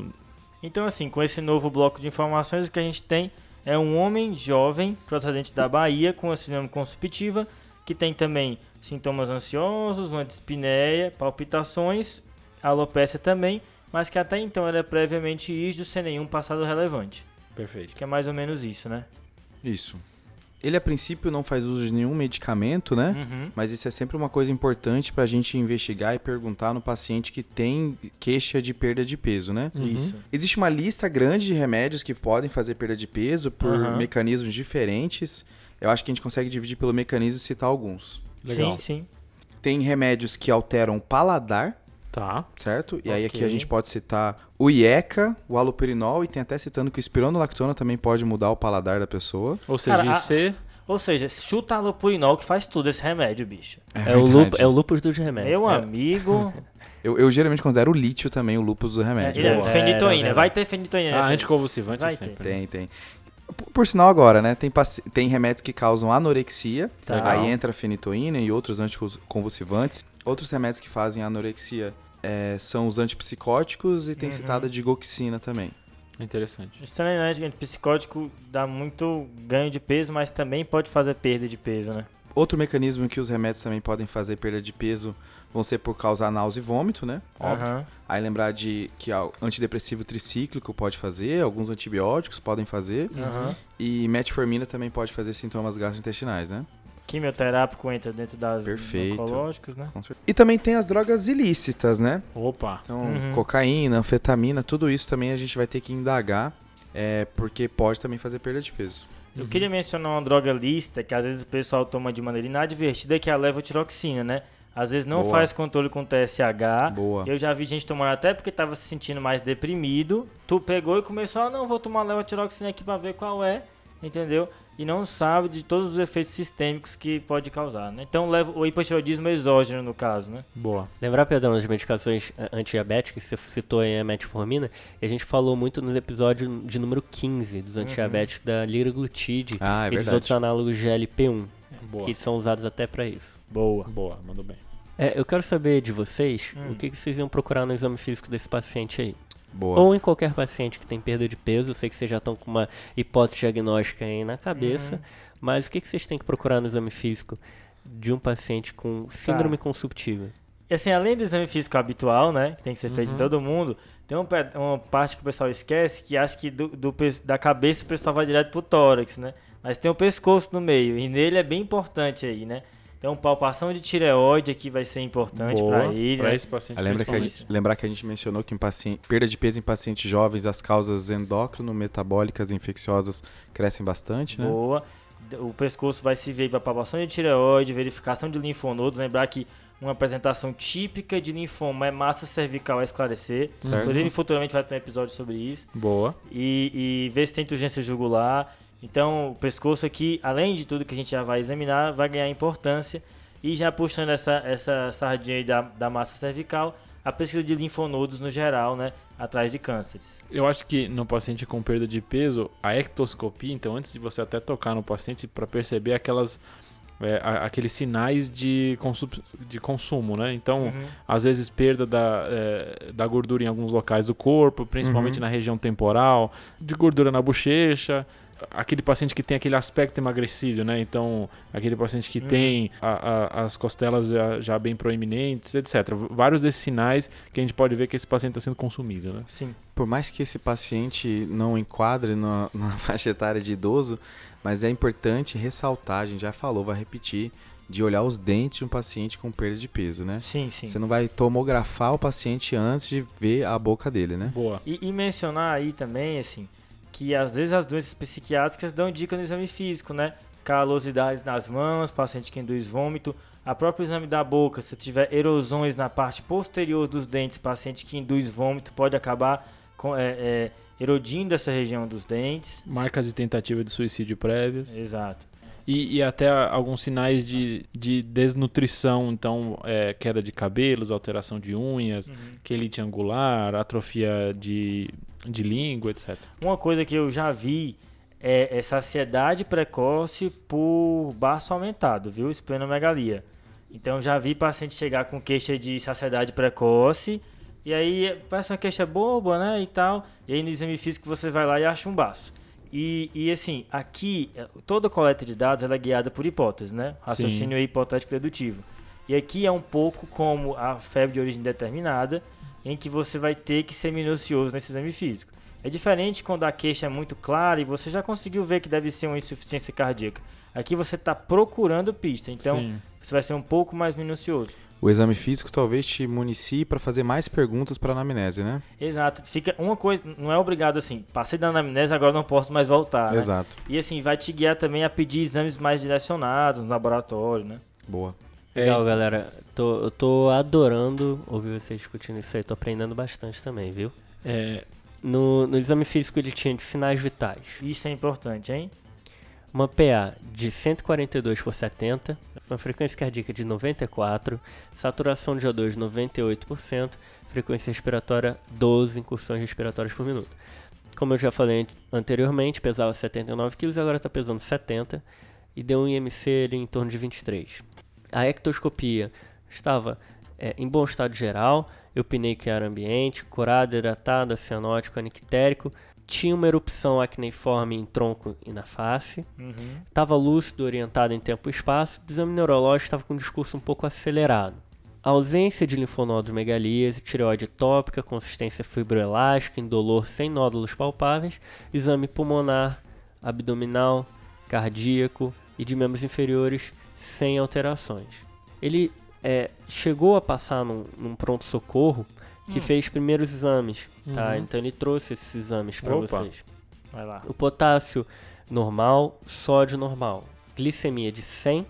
Então, assim, com esse novo bloco de informações, o que a gente tem é um homem jovem, procedente da Bahia, com a síndrome consumptiva, que tem também sintomas ansiosos, uma dispneia, palpitações, alopécia também, mas que até então era previamente ígido sem nenhum passado relevante. Perfeito. Que é mais ou menos isso, né? Isso. Ele a princípio não faz uso de nenhum medicamento, né? Uhum. Mas isso é sempre uma coisa importante pra gente investigar e perguntar no paciente que tem queixa de perda de peso, né? Uhum. Isso. Existe uma lista grande de remédios que podem fazer perda de peso por Aham. mecanismos diferentes. Eu acho que a gente consegue dividir pelo mecanismo e citar alguns. Legal. Sim, sim. Tem remédios que alteram o paladar, Tá. certo? E aí aqui a gente pode citar o IECA, o aloperinol e tem até citando que o espironolactona também pode mudar o paladar da pessoa. Ou seja, Cara, a- IC. Ou seja, chuta alopurinol que faz tudo esse remédio, bicho. É, o, verdade. lupo, é o lupus dos remédios. Meu É- amigo. Eu, eu geralmente considero o lítio também o lupus do remédio. É, boa. fenitoína. É, é, Vai é. ter fenitoína. Ah, anticonvulsivante Vai sempre. Tem, tem. Por, por sinal agora, né? Tem, tem remédios que causam anorexia. Tá. Legal. Aí entra a fenitoína e outros anticonvulsivantes. Outros remédios que fazem anorexia é, são os antipsicóticos e tem Uhum. citada a digoxina também. Interessante. Estranho, né? Psicótico dá muito ganho de peso, mas também pode fazer perda de peso, né? Outro mecanismo que os remédios também podem fazer perda de peso vão ser por causar náusea e vômito, né? Óbvio. Aham. Aí lembrar de que ó, antidepressivo tricíclico pode fazer, alguns antibióticos podem fazer. Aham. E metformina também pode fazer sintomas gastrointestinais, né? Quimioterápico entra dentro das Perfeito. oncológicos, né? E também tem as drogas ilícitas, né? Opa. Então, Uhum. cocaína, anfetamina, tudo isso também a gente vai ter que indagar, é, porque pode também fazer perda de peso. Eu queria mencionar uma droga lista que às vezes o pessoal toma de maneira inadvertida, que é a levotiroxina, né? Às vezes não Boa. faz controle com TSH. Boa. Eu já vi gente tomando até porque tava se sentindo mais deprimido. Tu pegou e começou, ah, não, vou tomar levotiroxina aqui pra ver qual é, entendeu? E não sabe de todos os efeitos sistêmicos que pode causar, né? Então leva o hipotiroidismo exógeno no caso, né? Boa. Lembrar, Pedrão, das medicações eh, antidiabéticas, você citou aí a metformina, e a gente falou muito no episódio de número 15 dos antidiabéticos da liraglutide Ah, é e dos verdade. outros análogos de GLP-1, Boa. que são usados até para isso. Boa. Boa, mandou bem. É, eu quero saber de vocês Hum. o que, que vocês iam procurar no exame físico desse paciente aí. Boa. Ou em qualquer paciente que tem perda de peso. Eu sei que vocês já estão com uma hipótese diagnóstica aí na cabeça. Uhum. Mas o que, que vocês têm que procurar no exame físico de um paciente com síndrome consumptiva? E assim, além do exame físico habitual, né? Que tem que ser feito Uhum. em todo mundo, tem um pe- uma parte que o pessoal esquece que acha que do, do da cabeça o pessoal vai direto pro tórax, né? Mas tem o pescoço no meio, e nele é bem importante aí, né? Então, palpação de tireoide aqui vai ser importante para ele. pra né? esse paciente. Ah, lembra que a gente, lembrar que a gente mencionou que em paciente, perda de peso em pacientes jovens, as causas endócrino-metabólicas infecciosas crescem bastante, né? Boa. O pescoço vai se ver para palpação de tireoide, verificação de linfonodos. Lembrar que uma apresentação típica de linfoma é massa cervical a esclarecer. Certo. Inclusive, futuramente vai ter um episódio sobre isso. Boa. E, e ver se tem turgência jugular. Então, o pescoço aqui, além de tudo que a gente já vai examinar, vai ganhar importância. E já puxando essa, essa sardinha aí da, da massa cervical, a pesquisa de linfonodos no geral, né? Atrás de cânceres. Eu acho que no paciente com perda de peso, a ectoscopia, então antes de você até tocar no paciente para perceber aquelas é, aqueles sinais de, consu de consumo, né? Então, Uhum. às vezes perda da, é, da gordura em alguns locais do corpo, principalmente Uhum. na região temporal, de gordura na bochecha, aquele paciente que tem aquele aspecto emagrecido, né? Então, aquele paciente que Uhum. tem a- a- as costelas já, já bem proeminentes, etc. Vários desses sinais que a gente pode ver que esse paciente está sendo consumido, né? Sim. Por mais que esse paciente não enquadre na, na faixa etária de idoso, mas é importante ressaltar, a gente já falou, vai repetir, de olhar os dentes de um paciente com perda de peso, né? Sim, sim. Você não vai tomografar o paciente antes de ver a boca dele, né? Boa. E, e mencionar aí também, assim, que às vezes as doenças psiquiátricas dão dica no exame físico, né? Calosidades nas mãos, paciente que induz vômito. A próprio exame da boca, se tiver erosões na parte posterior dos dentes, paciente que induz vômito pode acabar com, é, é, erodindo essa região dos dentes. Marcas de tentativa de suicídio prévias. Exato. E, e até alguns sinais de, de desnutrição, então é, queda de cabelos, alteração de unhas, quelite angular, atrofia de, de língua, etc. Uma coisa que eu já vi é, é saciedade precoce por baço aumentado, viu? Esplenomegalia. Então já vi paciente chegar com queixa de saciedade precoce e aí parece uma queixa boba, né, e tal. E aí no exame físico você vai lá e acha um baço. E, e assim, aqui, eh, toda coleta de dados ela é guiada por hipótese, né? Raciocínio hipotético dedutivo. E aqui é um pouco como a febre de origem determinada, em que você vai ter que ser minucioso nesse exame físico. É diferente quando a queixa é muito clara e você já conseguiu ver que deve ser uma insuficiência cardíaca. Aqui você está procurando pista, então Sim. você vai ser um pouco mais minucioso. O exame físico talvez te municie para fazer mais perguntas para anamnese, né? Exato. Fica uma coisa, não é obrigado assim, passei da anamnese, agora não posso mais voltar. né? Exato. E assim, vai te guiar também a pedir exames mais direcionados no laboratório, né? Boa. É, Legal, galera. Tô, eu tô adorando ouvir vocês discutindo isso aí. Tô aprendendo bastante também, viu? é, No, no exame físico ele tinha de sinais vitais. Isso é importante, hein? Uma PA de 142 por 70, uma frequência cardíaca de 94, saturação de O2 de 98%, frequência respiratória 12 incursões respiratórias por minuto. Como eu já falei anteriormente, pesava 79 kg, agora está pesando 70 e deu um IMC ali em torno de 23. A ectoscopia estava é, em bom estado geral, eu pinei que era ambiente, curado, hidratado, cianótico, anictérico, tinha uma erupção acneiforme em tronco e na face, Uhum. estava lúcido, orientado em tempo e espaço, o exame neurológico estava com um discurso um pouco acelerado. A ausência de linfonodos megalíase, tireoide tópica, consistência fibroelástica, indolor sem nódulos palpáveis, exame pulmonar, abdominal, cardíaco e de membros inferiores sem alterações. Ele é, chegou a passar num, num pronto-socorro que Hum. fez primeiros exames, tá? Uhum. Então ele trouxe esses exames para vocês. Vai lá. O potássio normal, sódio normal, glicemia de 100,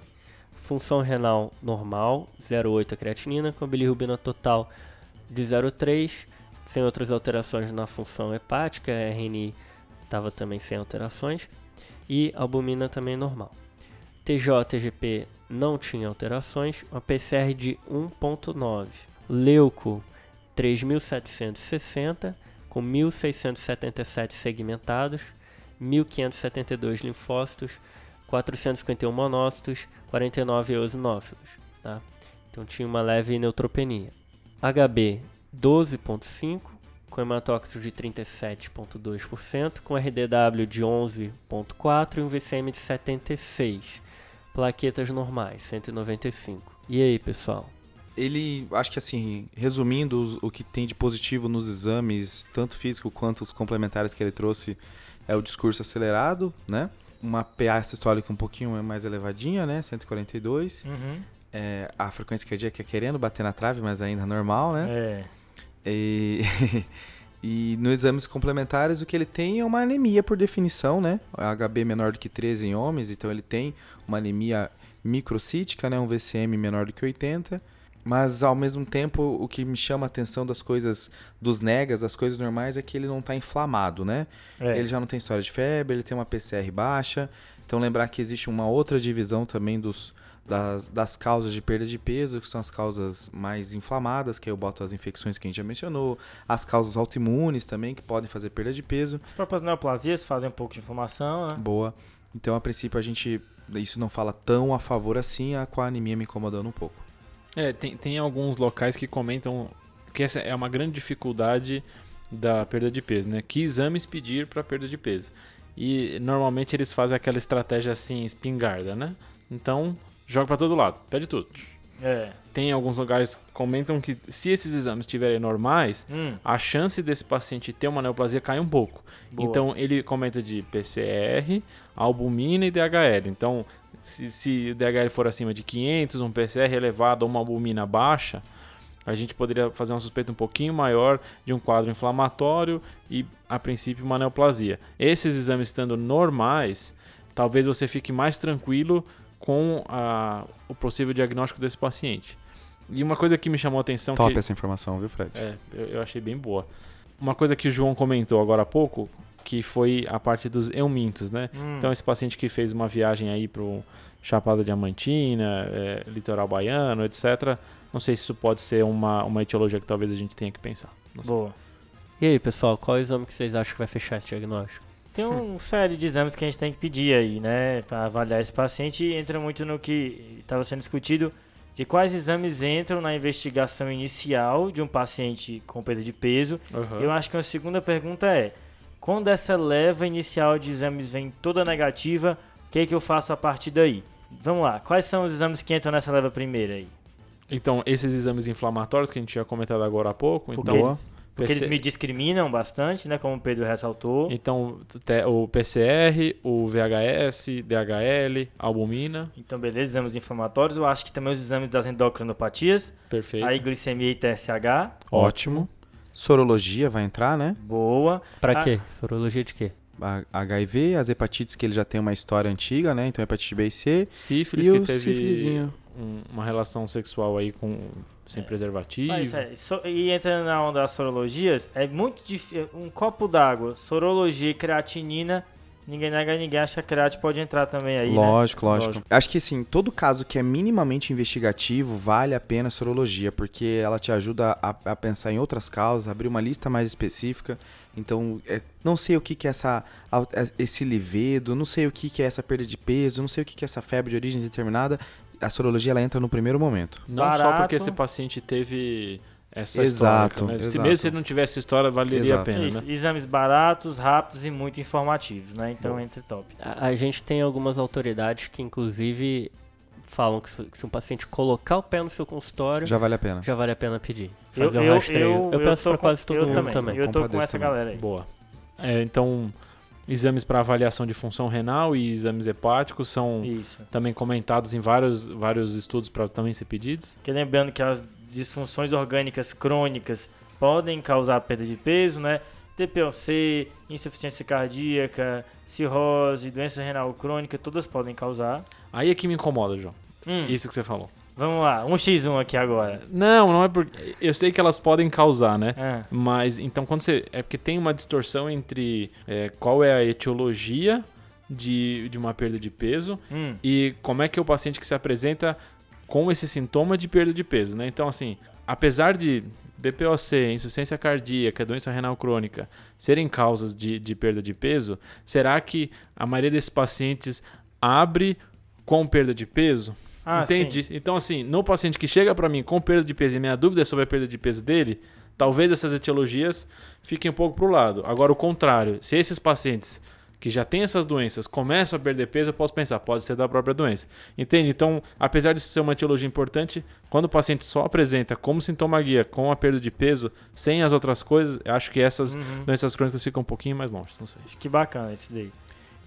função renal normal, 0,8 a creatinina, com bilirrubina total de 0,3, sem outras alterações na função hepática, a RNI estava também sem alterações, e albumina também normal. TJ, TGP não tinha alterações, uma PCR de 1.9. Leuco 3.760, com 1.677 segmentados, 1.572 linfócitos, 451 monócitos, 49 eosinófilos. Tá? Então tinha uma leve neutropenia. HB 12.5, com hematócrito de 37.2%, com RDW de 11.4 e um VCM de 76. Plaquetas normais, 195. E aí, pessoal? ele, acho que assim, resumindo os- o que tem de positivo nos exames, tanto físico quanto os complementares que ele trouxe, é o discurso acelerado, né? Uma PA sistólica um pouquinho mais elevadinha, né? 142. Uhum. É, a frequência cardíaca querendo bater na trave, mas ainda normal, né? É. E, e nos exames complementares, o que ele tem é uma anemia por definição, né? HB menor do que 13 em homens, então ele tem uma anemia microcítica, né? Um VCM menor do que 80. Mas ao mesmo tempo, o que me chama a atenção das coisas, dos negas, das coisas normais, é que ele não está inflamado, né? é. Ele já não tem história de febre, ele tem uma PCR baixa. Então lembrar que existe uma outra divisão também dos, das, das causas de perda de peso, que são as causas mais inflamadas, que eu boto as infecções que a gente já mencionou, as causas autoimunes também, que podem fazer perda de peso. As próprias neoplasias fazem um pouco de inflamação, né? Boa. Então, a princípio, a gente. Isso não fala tão a favor assim, a, com a anemia me incomodando um pouco. É, tem, tem alguns locais que comentam que essa é uma grande dificuldade da perda de peso, né? Que exames pedir para perda de peso. E normalmente eles fazem aquela estratégia assim, espingarda, né? Então, joga para todo lado, pede tudo. É. Tem alguns lugares que comentam que se esses exames estiverem normais, Hum, a chance desse paciente ter uma neoplasia cai um pouco. boa. Então ele comenta de PCR, albumina e DHL. Então, se, se o DHL for acima de 500, um PCR elevado ou uma albumina baixa, a gente poderia fazer uma suspeita um pouquinho maior de um quadro inflamatório e, a princípio, uma neoplasia. Esses exames estando normais, talvez você fique mais tranquilo com a- o possível diagnóstico desse paciente. E uma coisa que me chamou a atenção Top que essa informação, viu, Fred? é, eu, eu achei bem boa. Uma coisa que o João comentou agora há pouco, que foi a parte dos eumintos, né? Hum, Então esse paciente que fez uma viagem aí pro Chapada Diamantina, é, litoral baiano, etc. Não sei se isso pode ser uma, uma etiologia que talvez a gente tenha que pensar. Boa. E aí, pessoal, qual exame que vocês acham que vai fechar esse diagnóstico? Tem uma série de exames que a gente tem que pedir aí, né, para avaliar esse paciente e entra muito no que estava sendo discutido de quais exames entram na investigação inicial de um paciente com perda de peso. Aham. Eu acho que uma segunda pergunta é: quando essa leva inicial de exames vem toda negativa, o que é que eu faço a partir daí? Vamos lá, quais são os exames que entram nessa leva primeira aí? Então, esses exames inflamatórios que a gente tinha comentado agora há pouco, Porque, então, eles, porque PC eles me discriminam bastante, né, como o Pedro ressaltou. então o PCR, o VHS, DHL, albumina, Então, beleza, exames inflamatórios. Eu acho que também os exames das endocrinopatias. perfeito. Aí, glicemia e TSH. Ótimo. Sorologia vai entrar, né? Boa. Pra Ah. quê? Sorologia de quê? A- HIV, as hepatites que ele já tem uma história antiga, né? Então, hepatite B e C. Sífilis E que o teve um- uma relação sexual aí com sem É. preservativo. Mas, é, so- e entrando na onda das sorologias, é muito difícil. Um copo d'água, sorologia e creatinina. Ninguém nega, ninguém acha que a creat pode entrar também aí, né? lógico, lógico, Lógico. Acho que assim, todo caso que é minimamente investigativo vale a pena a sorologia, porque ela te ajuda a, a pensar em outras causas, abrir uma lista mais específica. Então, é, não sei o que, que é essa, esse livedo, não sei o que, que é essa perda de peso, não sei o que, que é essa febre de origem determinada. A sorologia ela entra no primeiro momento. Não só Barato. porque esse paciente teve essa Exato, história. Né? Se exato. mesmo se ele não tivesse história, valeria Exato. a pena, Isso, né? Exames baratos, rápidos e muito informativos, né? Então, Boa. entre top. A, a gente tem algumas autoridades que, inclusive, falam que se, que se um paciente colocar o pé no seu consultório, já, Já vale a pena. vale a pena pedir. Eu, Fazer um eu, rastreio. Eu, eu, penso tô pra com- quase todo eu mundo também. também. Eu tô com essa também. galera aí. Boa. É, então, exames para avaliação de função renal e exames hepáticos são Isso. também comentados em vários, vários estudos para também ser pedidos. Porque lembrando que as disfunções orgânicas crônicas podem causar perda de peso, né? DPOC, insuficiência cardíaca, cirrose, doença renal crônica, todas podem causar. Aí é que me incomoda, João. Hum, Isso que você falou. Vamos lá, um x1 aqui agora. Não, não é porque. Eu sei que elas podem causar, né? Ah, Mas então quando você. É porque tem uma distorção entre é, qual é a etiologia de, de uma perda de peso hum, e como é que é o paciente que se apresenta com esse sintoma de perda de peso, né? Então, assim, apesar de DPOC, insuficiência cardíaca, doença renal crônica serem causas de, de perda de peso, será que a maioria desses pacientes abre com perda de peso? Ah, Entende? Então, assim, no paciente que chega para mim com perda de peso e minha dúvida é sobre a perda de peso dele, talvez essas etiologias fiquem um pouco pro lado. Agora, o contrário, se esses pacientes que já tem essas doenças começam a perder peso, eu posso pensar, pode ser da própria doença. Entende? Então, apesar de ser uma etiologia importante, quando o paciente só apresenta como sintoma guia com a perda de peso, sem as outras coisas, eu acho que essas Uhum. doenças crônicas ficam um pouquinho mais longe. Não sei. Que bacana esse daí.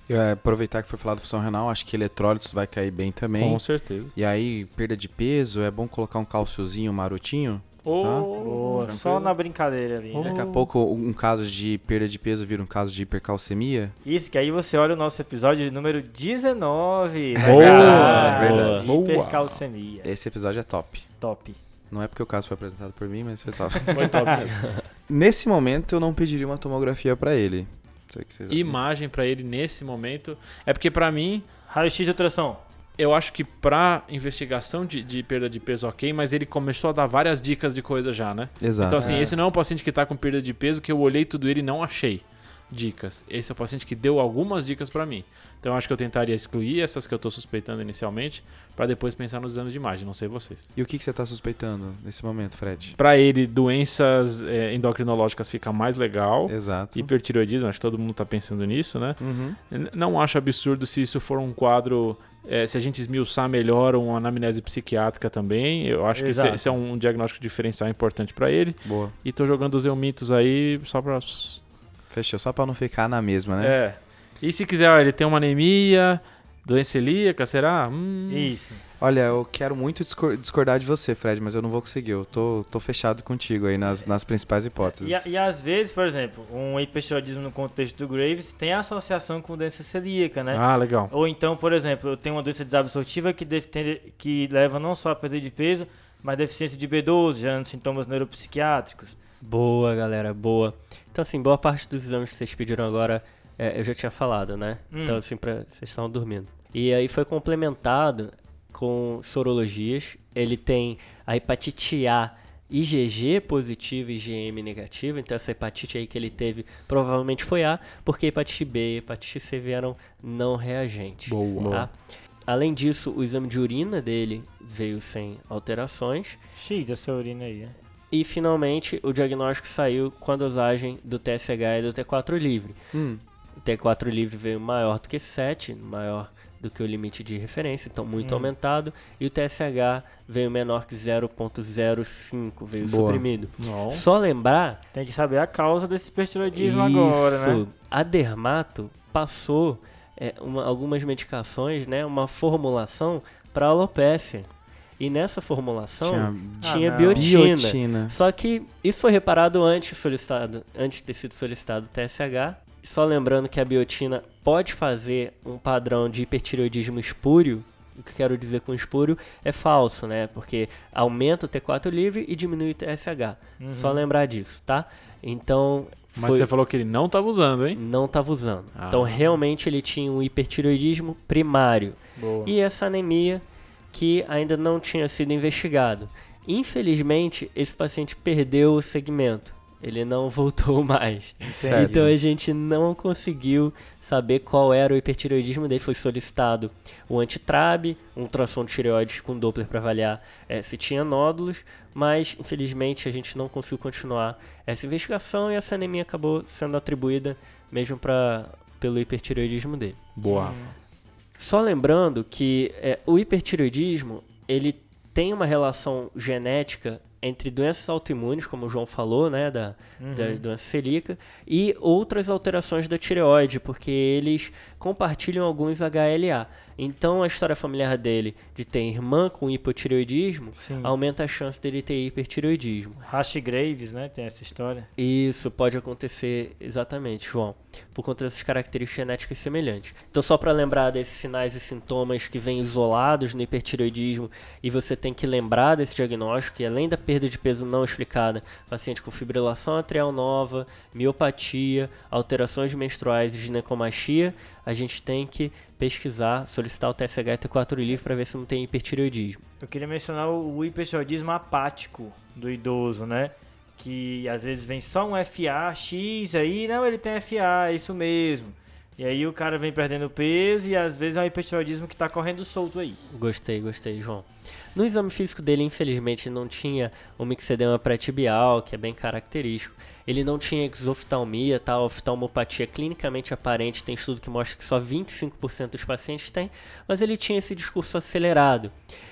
Eu, é, aproveitar que foi falado função renal, acho que eletrólitos vai cair bem também. Com certeza. E aí, perda de peso, é bom colocar um cálciozinho marotinho. Boa, tranquilo. só na brincadeira ali. Daqui a pouco um caso de perda de peso vira um caso de hipercalcemia. Isso, que aí você olha o nosso episódio número 19. Boa, verdade. verdade. Boa. Hipercalcemia. Esse episódio é top. Top. Não é porque o caso foi apresentado por mim, mas foi top. Foi top mesmo. Nesse momento, eu não pediria uma tomografia pra ele. Não sei o que vocês Imagem pra ele nesse momento. É porque pra mim, Raio-X de ultrassom. eu acho que pra investigação de, de perda de peso, ok, mas ele começou a dar várias dicas de coisa já, né? Exato. Então, assim, É. esse não é um paciente que tá com perda de peso que eu olhei tudo ele e não achei dicas. Esse é o paciente que deu algumas dicas pra mim. Então, eu acho que eu tentaria excluir essas que eu tô suspeitando inicialmente pra depois pensar nos exames de imagem. Não sei vocês. E o que, que você tá suspeitando nesse momento, Fred? Pra ele, doenças é, endocrinológicas fica mais legal. Exato. Hipertiroidismo, acho que todo mundo tá pensando nisso, né? Uhum. Não acho absurdo se isso for um quadro. é, se a gente esmiuçar melhor uma anamnese psiquiátrica também. Eu acho que esse, Exato. esse é um diagnóstico diferencial importante pra ele. Boa. E tô jogando os eumitos aí só pra. Fechou. Só pra não ficar na mesma, né? É. E se quiser, ó, ele tem uma anemia, doença celíaca, será? Hum, Isso. Olha, eu quero muito discor- discordar de você, Fred, mas eu não vou conseguir. Eu tô, tô fechado contigo aí nas, nas principais hipóteses. E, e às vezes, por exemplo, um hipertiroidismo no contexto do Graves tem associação com doença celíaca, né? Ah, legal. Ou então, por exemplo, eu tenho uma doença desabsortiva que, deve ter- que leva não só a perda de peso, mas deficiência de B12, gerando sintomas neuropsiquiátricos. Boa, galera, boa. Então, assim, boa parte dos exames que vocês pediram agora, é, eu já tinha falado, né? Hum. Então, assim, pra, vocês estavam dormindo. E aí foi complementado com sorologias. Ele tem a hepatite A IgG positivo e IgM negativo. Então, essa hepatite aí que ele teve provavelmente foi A, porque hepatite B e hepatite C vieram não reagentes. Boa. tá? Além disso, o exame de urina dele veio sem alterações. X dessa urina aí, né? E finalmente o diagnóstico saiu com a dosagem do TSH e do T4 livre. Hum, O T4 livre veio maior do que 7, maior do que o limite de referência, então muito Hum. aumentado. E o TSH veio menor que 0.05, veio Boa. suprimido. Nossa. Só lembrar Tem que saber a causa desse hipertiroidismo agora, né? a Dermato passou é, uma- algumas medicações, né, uma formulação para alopécia. E nessa formulação tinha tinha, Ah, biotina. biotina. Só que isso foi reparado antes solicitado, antes de ter sido solicitado o TSH. Só lembrando que a biotina pode fazer um padrão de hipertireoidismo espúrio. O que quero dizer com espúrio é falso, né? Porque aumenta o T4 livre e diminui o TSH. Uhum. Só lembrar disso, tá? Então, Mas foi- você falou que ele não tava usando, hein? não estava usando. Ah. Então, realmente ele tinha um hipertireoidismo primário Boa. e essa anemia que ainda não tinha sido investigado. Infelizmente, esse paciente perdeu o segmento. Ele não voltou mais. Certo. Então a gente não conseguiu saber qual era o hipertireoidismo dele. Foi solicitado o antitrabe, um ultrassom de tireoides com Doppler para avaliar eh, se tinha nódulos, mas infelizmente a gente não conseguiu continuar essa investigação e essa anemia acabou sendo atribuída mesmo para pelo hipertireoidismo dele. Boa. Hum. Só lembrando que é, o hipertireoidismo ele tem uma relação genética entre doenças autoimunes, como o João falou, né, da, da Uhum. doença celíaca, e outras alterações da tireoide, porque eles compartilham alguns HLA. Então, a história familiar dele de ter irmã com hipotireoidismo Sim. aumenta a chance dele ter hipertireoidismo. Hash Graves, né? Tem essa história. Isso pode acontecer exatamente, João, por conta dessas características genéticas semelhantes. Então, só para lembrar desses sinais e sintomas que vêm isolados no hipertireoidismo e você tem que lembrar desse diagnóstico, que além da perda de peso não explicada, paciente com fibrilação atrial nova, miopatia, alterações menstruais e ginecomastia, a gente tem que pesquisar, solicitar o TSH e T4 livre para ver se não tem hipertireoidismo. Eu queria mencionar o, o hipertiroidismo apático do idoso, né? Que às vezes vem só um FA, X aí, não, ele tem FA, é isso mesmo. E aí o cara vem perdendo peso e às vezes é um hipertiroidismo que tá correndo solto aí. Gostei, gostei, João. No exame físico dele, infelizmente, não tinha o mixedema pré-tibial, que é bem característico. Ele não tinha exoftalmia, tá? oftalmopatia clinicamente aparente, tem estudo que mostra que só 25% dos pacientes têm, mas ele tinha esse discurso acelerado.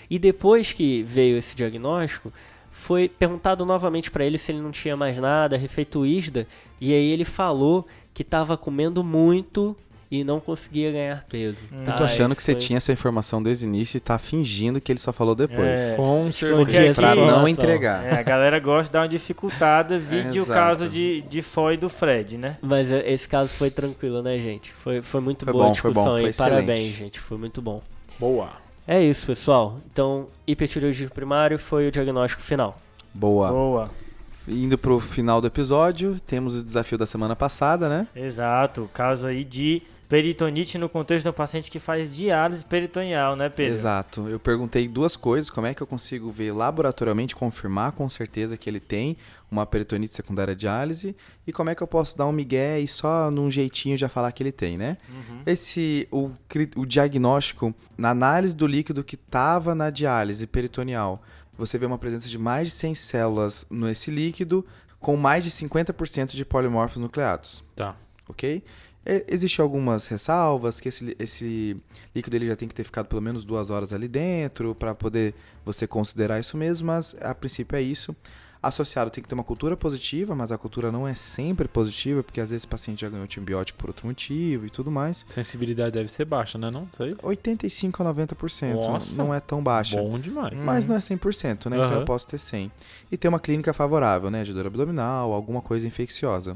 E depois que veio esse diagnóstico, foi perguntado novamente para ele se ele não tinha mais nada, refeito ISDA, e aí ele falou que estava comendo muito e não conseguia ganhar peso. Hum. tá? Eu tô achando Esse que você foi- tinha essa informação desde o início e tá fingindo que ele só falou depois. É. Com certeza. Pra aqui- não entregar. É, a galera gosta de dar uma dificultada, vídeo o Exato. caso de, de Foy do Fred, né? Mas é, esse caso foi tranquilo, né, gente? Foi, foi muito Foi boa bom, a foi discussão bom, foi aí. Parabéns, excelente. gente. Foi muito bom. Boa. É isso, pessoal. Então, hipertireoidismo primário foi o diagnóstico final. Boa. Boa. Indo pro final do episódio, temos o desafio da semana passada, né? Exato. Caso aí de peritonite no contexto de um paciente que faz diálise peritoneal, né, Pedro? Exato. Eu perguntei duas coisas: como é que eu consigo ver laboratorialmente, confirmar com certeza que ele tem uma peritonite secundária diálise, e como é que eu posso dar um migué e só num jeitinho já falar que ele tem, né? Uhum. Esse, o, o diagnóstico, na análise do líquido que estava na diálise peritoneal, você vê uma presença de mais de 100 células nesse líquido, com mais de 50% de polimorfos nucleados Tá. ok? E- Existem algumas ressalvas, que esse, esse líquido ele já tem que ter ficado pelo menos duas horas ali dentro para poder você considerar isso mesmo, mas a princípio é isso. Associado tem que ter uma cultura positiva, mas a cultura não é sempre positiva, porque às vezes o paciente já ganhou antibiótico por outro motivo e tudo mais. Sensibilidade deve ser baixa, né? Não sei. 85 a 90% Nossa. não é tão baixa. Bom demais. Mas não é 100%, né? Então Aham. eu posso ter 100. E ter uma clínica favorável, né? De dor abdominal, alguma coisa infecciosa.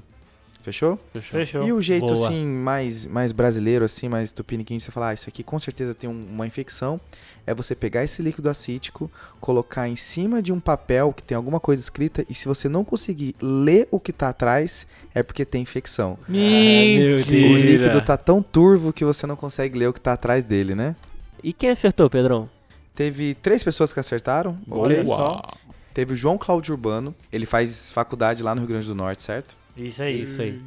Fechou? Fechou. Fechou. E o jeito Boa. assim, mais, mais brasileiro, assim, mais tupiniquim, você falar, ah, isso aqui com certeza tem um- uma infecção, é você pegar esse líquido acítico, colocar em cima de um papel que tem alguma coisa escrita, e se você não conseguir ler o que tá atrás, é porque tem infecção. meu O Mentira. líquido tá tão turvo que você não consegue ler o que tá atrás dele, né? E quem acertou, Pedrão? Teve três pessoas que acertaram, Olha ok? só. Teve o João Cláudio Urbano, ele faz faculdade lá no Rio Grande do Norte, certo? Isso aí. Isso aí.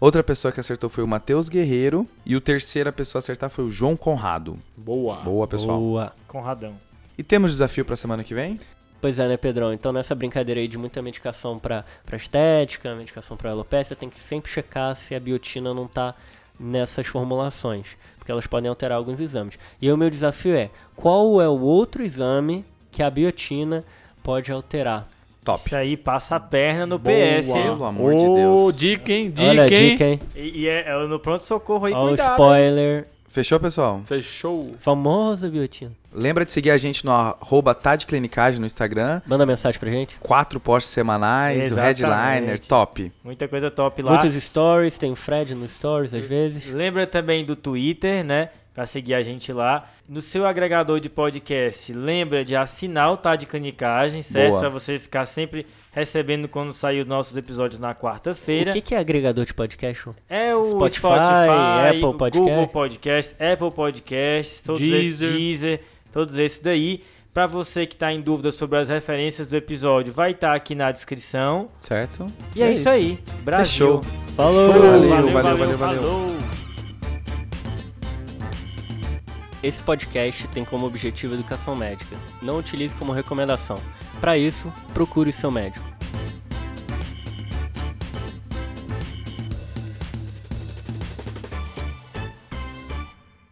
Outra pessoa que acertou foi o Matheus Guerreiro. E o terceira pessoa a acertar foi o João Conrado. Boa. Boa, pessoal. Boa. Conradão. E temos desafio pra semana que vem? Pois é, né, Pedrão? Então, nessa brincadeira aí de muita medicação pra, pra estética, medicação pra alopecia, tem que sempre checar se a biotina não tá nessas formulações, porque elas podem alterar alguns exames. E o meu desafio é, qual é o outro exame que a biotina pode alterar? Top. Isso aí passa a perna no Boa. PS, hein? Pelo amor de Ô, Deus. Dica, hein? Olha a Dica, hein? dica, hein? E, e é, é no pronto-socorro aí, Olha o cuidado. hein? spoiler. Fechou, pessoal? Fechou. Famosa biotina. Lembra de seguir a gente no arroba Tadclinicagem no Instagram. Manda mensagem pra gente. Quatro posts semanais, o headliner, top. Muita coisa top lá. Muitos stories, tem o Fred nos stories às vezes. Lembra também do Twitter, né? Pra seguir a gente lá. No seu agregador de podcast, lembra de assinar o Tá de Clinicagem, certo? Boa. Pra você ficar sempre recebendo quando sair os nossos episódios na quarta-feira. O que, que é agregador de podcast? É o Spotify, Spotify, Apple Podcast. Google Podcast, Apple Podcast, todos Deezer. esses Deezer, todos esses daí. Pra você que tá em dúvida sobre as referências do episódio, vai estar aqui na descrição. Certo? E é, isso aí. Brasil. Fechou. Falou! Valeu, valeu, valeu, valeu. falou. Esse podcast tem como objetivo educação médica. Não utilize como recomendação. Para isso, procure seu médico.